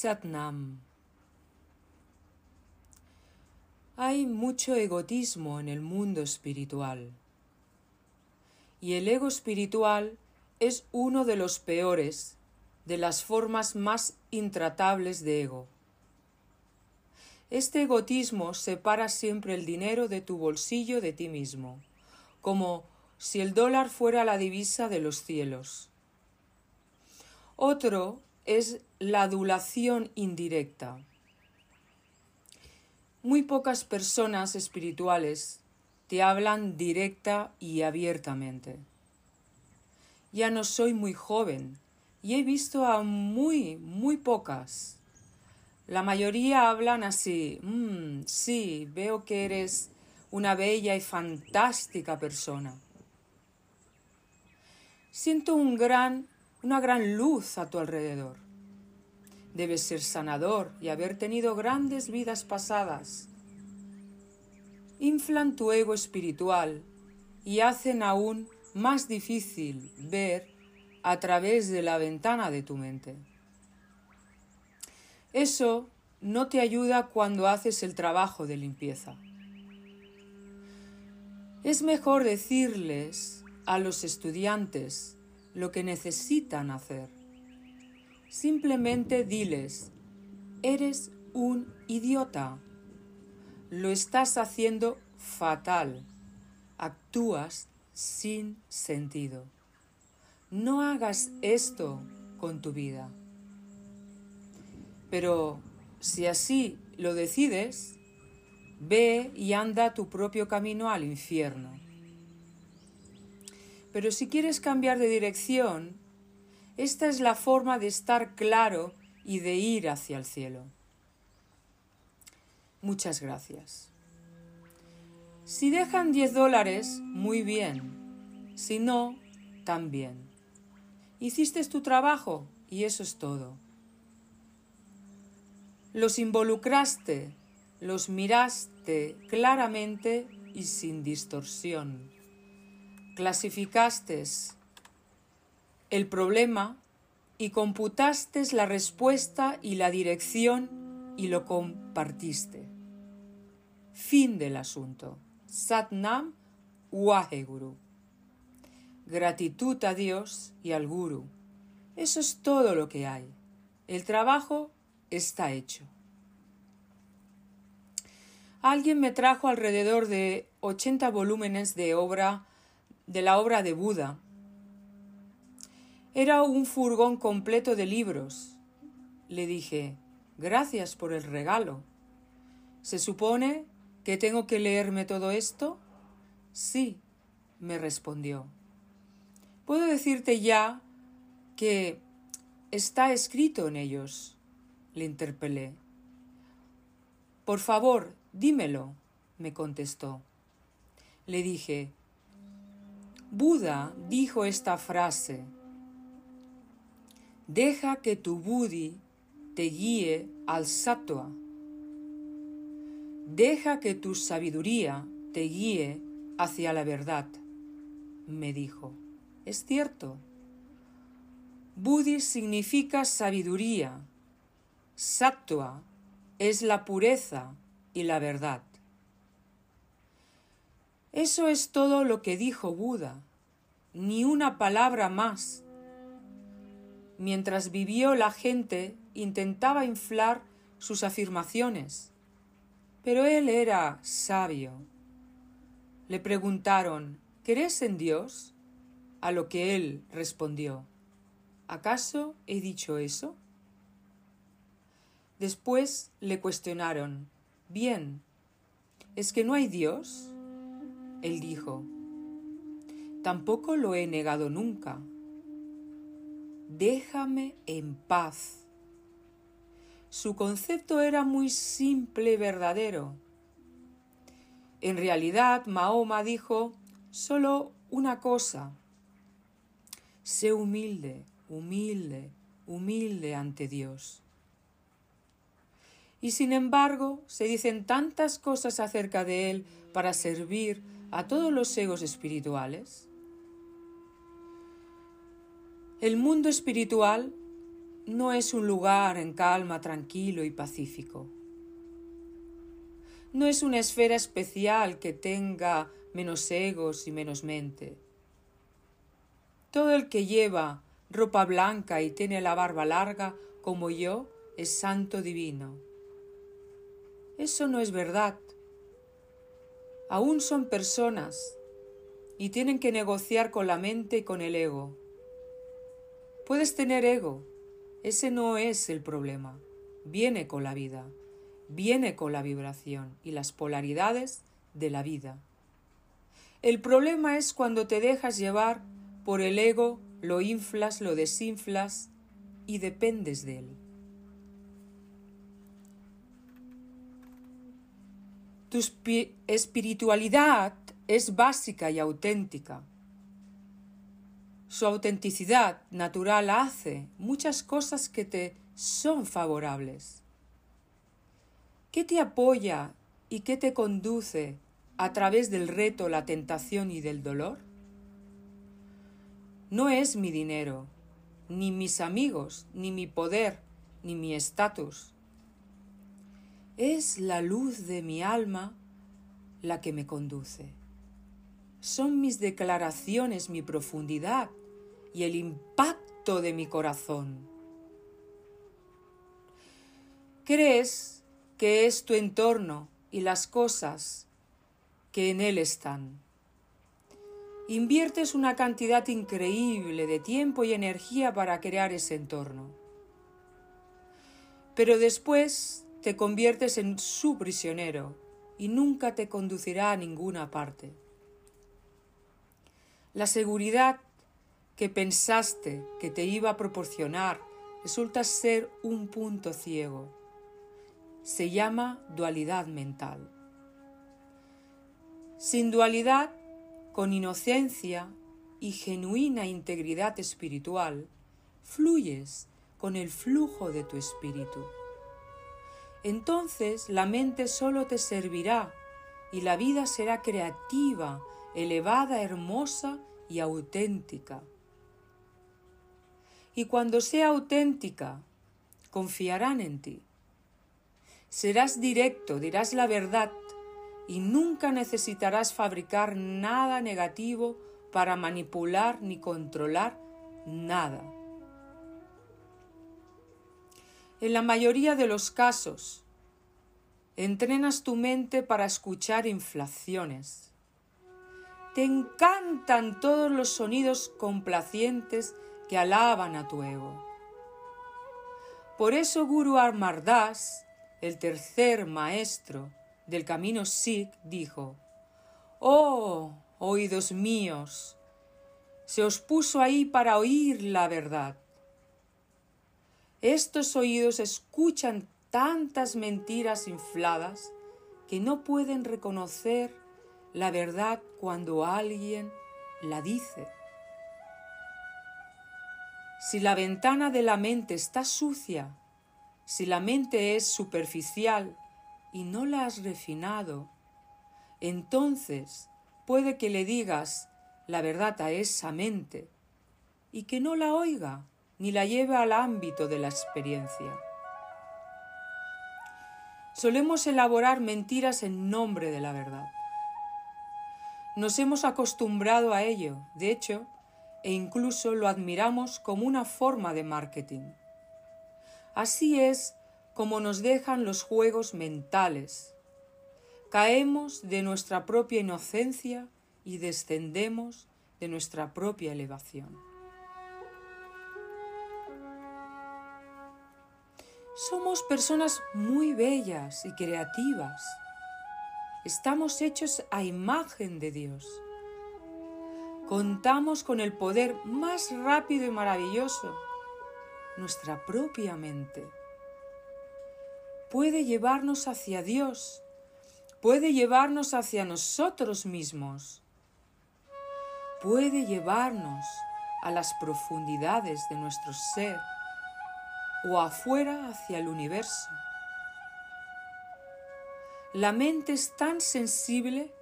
Satnam. Hay mucho egotismo en el mundo espiritual. Y el ego espiritual es uno de los peores, de las formas más intratables de ego. Este egotismo separa siempre el dinero de tu bolsillo de ti mismo, como si el dólar fuera la divisa de los cielos. Otro es la adulación indirecta. Muy pocas personas espirituales te hablan directa y abiertamente. Ya no soy muy joven y he visto a muy, muy pocas. La mayoría hablan así, mm, sí, veo que eres una bella y fantástica persona. Siento un gran una gran luz a tu alrededor. Debes ser sanador y haber tenido grandes vidas pasadas. Inflan tu ego espiritual y hacen aún más difícil ver a través de la ventana de tu mente. Eso no te ayuda cuando haces el trabajo de limpieza. Es mejor decirles a los estudiantes lo que necesitan hacer. Simplemente diles, eres un idiota. Lo estás haciendo fatal. Actúas sin sentido. No hagas esto con tu vida. Pero si así lo decides, ve y anda tu propio camino al infierno. Pero si quieres cambiar de dirección, esta es la forma de estar claro y de ir hacia el cielo. Muchas gracias. Si dejan 10 dólares, muy bien. Si no, también. Hiciste tu trabajo y eso es todo. Los involucraste, los miraste claramente y sin distorsión clasificaste el problema y computaste la respuesta y la dirección y lo compartiste. Fin del asunto. Satnam Waheguru. Gratitud a Dios y al Guru. Eso es todo lo que hay. El trabajo está hecho. Alguien me trajo alrededor de 80 volúmenes de obra de la obra de Buda. Era un furgón completo de libros. Le dije, gracias por el regalo. ¿Se supone que tengo que leerme todo esto? Sí, me respondió. Puedo decirte ya que está escrito en ellos, le interpelé. Por favor, dímelo, me contestó. Le dije, Buda dijo esta frase, deja que tu buddhi te guíe al sattva, deja que tu sabiduría te guíe hacia la verdad, me dijo. Es cierto. Buddhi significa sabiduría, sattva es la pureza y la verdad. Eso es todo lo que dijo Buda, ni una palabra más. Mientras vivió la gente intentaba inflar sus afirmaciones, pero él era sabio. Le preguntaron, ¿crees en Dios? A lo que él respondió, ¿acaso he dicho eso? Después le cuestionaron, bien, ¿es que no hay Dios? Él dijo, tampoco lo he negado nunca. Déjame en paz. Su concepto era muy simple y verdadero. En realidad, Mahoma dijo solo una cosa. Sé humilde, humilde, humilde ante Dios. Y sin embargo, se dicen tantas cosas acerca de Él para servir a todos los egos espirituales? El mundo espiritual no es un lugar en calma, tranquilo y pacífico. No es una esfera especial que tenga menos egos y menos mente. Todo el que lleva ropa blanca y tiene la barba larga como yo es santo divino. Eso no es verdad. Aún son personas y tienen que negociar con la mente y con el ego. Puedes tener ego, ese no es el problema, viene con la vida, viene con la vibración y las polaridades de la vida. El problema es cuando te dejas llevar por el ego, lo inflas, lo desinflas y dependes de él. Tu espiritualidad es básica y auténtica. Su autenticidad natural hace muchas cosas que te son favorables. ¿Qué te apoya y qué te conduce a través del reto, la tentación y del dolor? No es mi dinero, ni mis amigos, ni mi poder, ni mi estatus. Es la luz de mi alma la que me conduce. Son mis declaraciones, mi profundidad y el impacto de mi corazón. Crees que es tu entorno y las cosas que en él están. Inviertes una cantidad increíble de tiempo y energía para crear ese entorno. Pero después te conviertes en su prisionero y nunca te conducirá a ninguna parte. La seguridad que pensaste que te iba a proporcionar resulta ser un punto ciego. Se llama dualidad mental. Sin dualidad, con inocencia y genuina integridad espiritual, fluyes con el flujo de tu espíritu. Entonces la mente solo te servirá y la vida será creativa, elevada, hermosa y auténtica. Y cuando sea auténtica, confiarán en ti. Serás directo, dirás la verdad y nunca necesitarás fabricar nada negativo para manipular ni controlar nada. En la mayoría de los casos, entrenas tu mente para escuchar inflaciones. Te encantan todos los sonidos complacientes que alaban a tu ego. Por eso Guru Armardas, el tercer maestro del camino Sikh, dijo, Oh, oídos míos, se os puso ahí para oír la verdad. Estos oídos escuchan tantas mentiras infladas que no pueden reconocer la verdad cuando alguien la dice. Si la ventana de la mente está sucia, si la mente es superficial y no la has refinado, entonces puede que le digas la verdad a esa mente y que no la oiga ni la lleve al ámbito de la experiencia. Solemos elaborar mentiras en nombre de la verdad. Nos hemos acostumbrado a ello, de hecho, e incluso lo admiramos como una forma de marketing. Así es como nos dejan los juegos mentales. Caemos de nuestra propia inocencia y descendemos de nuestra propia elevación. Somos personas muy bellas y creativas. Estamos hechos a imagen de Dios. Contamos con el poder más rápido y maravilloso, nuestra propia mente. Puede llevarnos hacia Dios, puede llevarnos hacia nosotros mismos, puede llevarnos a las profundidades de nuestro ser o afuera hacia el universo. La mente es tan sensible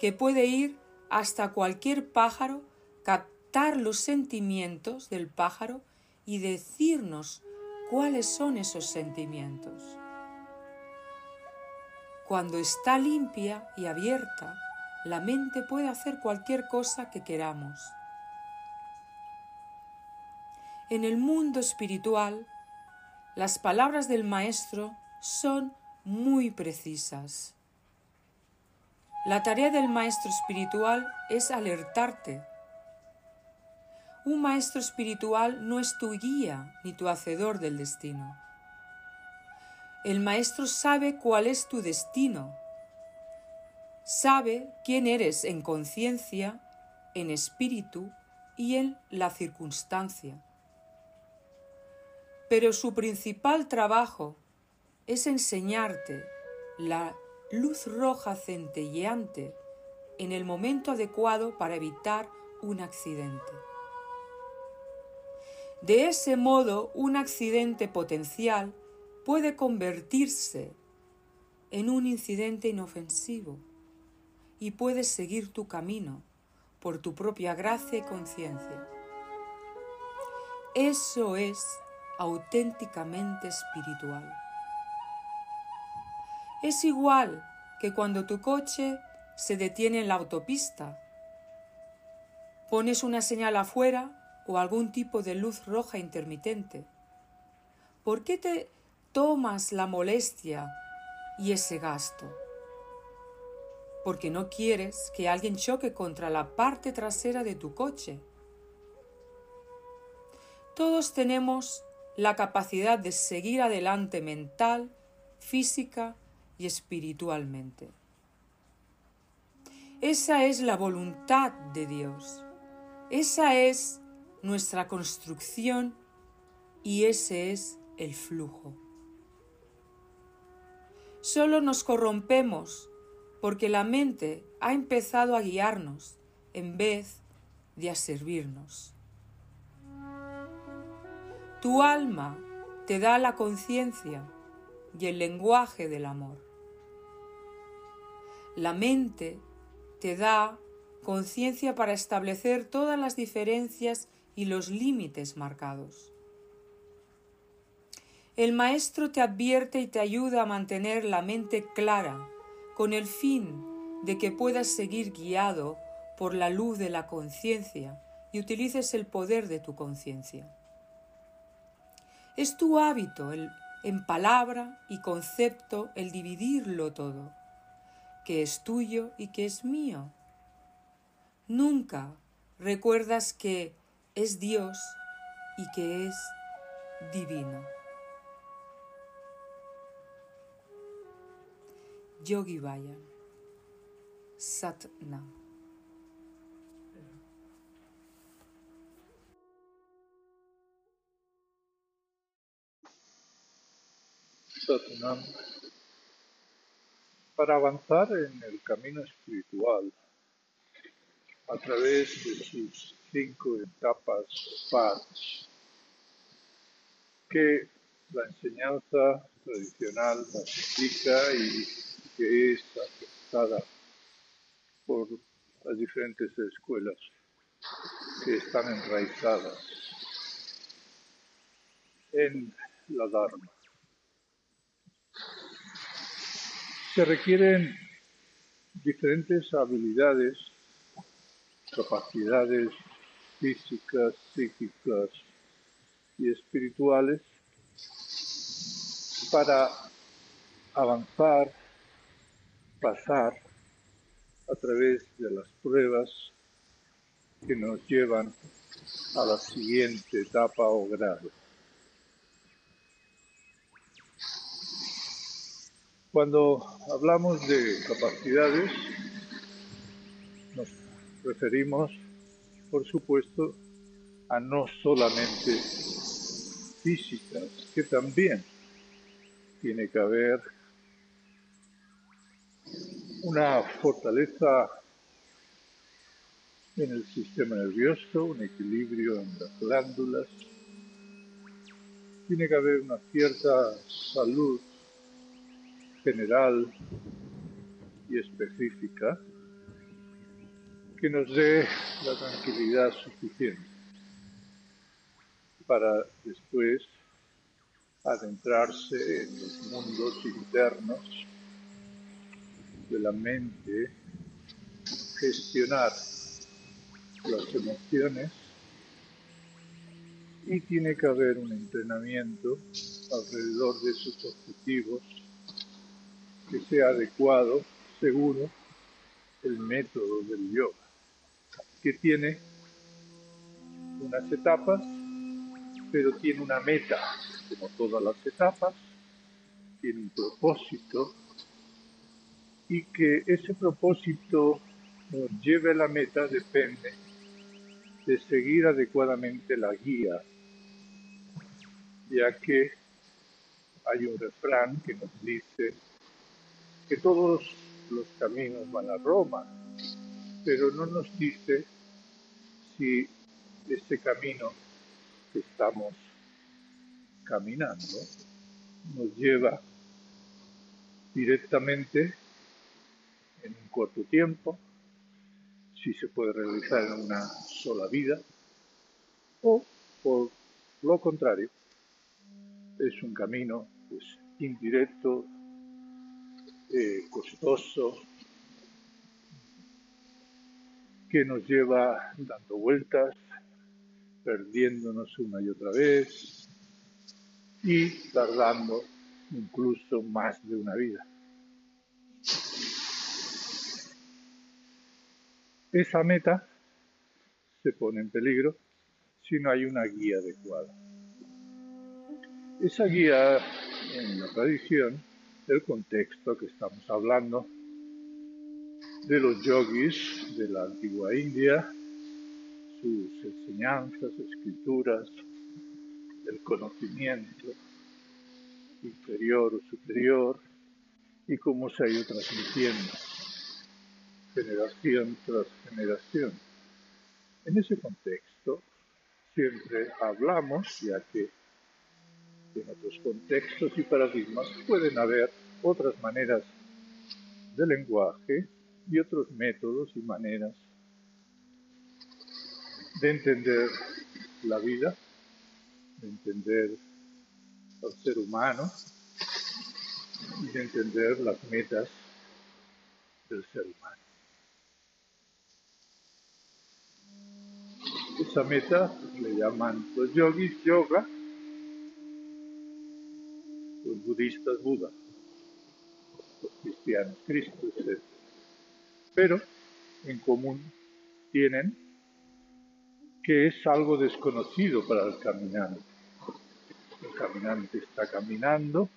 que puede ir hasta cualquier pájaro, captar los sentimientos del pájaro y decirnos cuáles son esos sentimientos. Cuando está limpia y abierta, la mente puede hacer cualquier cosa que queramos. En el mundo espiritual, las palabras del Maestro son muy precisas. La tarea del Maestro espiritual es alertarte. Un Maestro espiritual no es tu guía ni tu hacedor del destino. El Maestro sabe cuál es tu destino. Sabe quién eres en conciencia, en espíritu y en la circunstancia pero su principal trabajo es enseñarte la luz roja centelleante en el momento adecuado para evitar un accidente. De ese modo, un accidente potencial puede convertirse en un incidente inofensivo y puedes seguir tu camino por tu propia gracia y conciencia. Eso es auténticamente espiritual. Es igual que cuando tu coche se detiene en la autopista. Pones una señal afuera o algún tipo de luz roja intermitente. ¿Por qué te tomas la molestia y ese gasto? Porque no quieres que alguien choque contra la parte trasera de tu coche. Todos tenemos la capacidad de seguir adelante mental, física y espiritualmente. Esa es la voluntad de Dios. Esa es nuestra construcción y ese es el flujo. Solo nos corrompemos porque la mente ha empezado a guiarnos en vez de a servirnos. Tu alma te da la conciencia y el lenguaje del amor. La mente te da conciencia para establecer todas las diferencias y los límites marcados. El maestro te advierte y te ayuda a mantener la mente clara con el fin de que puedas seguir guiado por la luz de la conciencia y utilices el poder de tu conciencia. Es tu hábito el, en palabra y concepto el dividirlo todo, que es tuyo y que es mío. Nunca recuerdas que es Dios y que es divino. Yogi Vaya Satnam para avanzar en el camino espiritual a través de sus cinco etapas o que la enseñanza tradicional nos indica y que es aceptada por las diferentes escuelas que están enraizadas en la Dharma. Se requieren diferentes habilidades, capacidades físicas, psíquicas y espirituales para avanzar, pasar a través de las pruebas que nos llevan a la siguiente etapa o grado. Cuando hablamos de capacidades, nos referimos, por supuesto, a no solamente físicas, que también tiene que haber una fortaleza en el sistema nervioso, un equilibrio en las glándulas, tiene que haber una cierta salud general y específica que nos dé la tranquilidad suficiente para después adentrarse en los mundos internos de la mente, gestionar las emociones y tiene que haber un entrenamiento alrededor de sus objetivos que sea adecuado, seguro, el método del yoga, que tiene unas etapas, pero tiene una meta, como todas las etapas, tiene un propósito y que ese propósito nos lleve a la meta depende de seguir adecuadamente la guía, ya que hay un refrán que nos dice que todos los caminos van a Roma, pero no nos dice si este camino que estamos caminando nos lleva directamente en un corto tiempo, si se puede realizar en una sola vida, o por lo contrario, es un camino pues, indirecto, eh, costoso, que nos lleva dando vueltas, perdiéndonos una y otra vez y tardando incluso más de una vida. Esa meta se pone en peligro si no hay una guía adecuada. Esa guía en la tradición, el contexto que estamos hablando, de los yogis de la antigua India, sus enseñanzas, escrituras, el conocimiento inferior o superior y cómo se ha ido transmitiendo generación tras generación. En ese contexto siempre hablamos, ya en otros contextos y paradigmas pueden haber otras maneras de lenguaje y otros métodos y maneras de entender la vida, de entender al ser humano y de entender las metas del ser humano. Esa meta le llaman los yogis yoga, los budistas Buda, los cristianos Cristo, etc. Pero en común tienen que es algo desconocido para el caminante. El caminante está caminando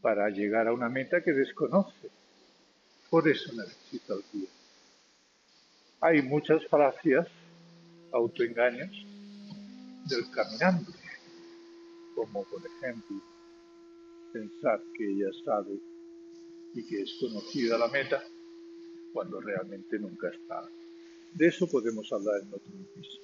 para llegar a una meta que desconoce. Por eso necesita el guía. Hay muchas falacias autoengaños del caminante, como por ejemplo pensar que ella sabe y que es conocida la meta cuando realmente nunca está. De eso podemos hablar en otro episodio.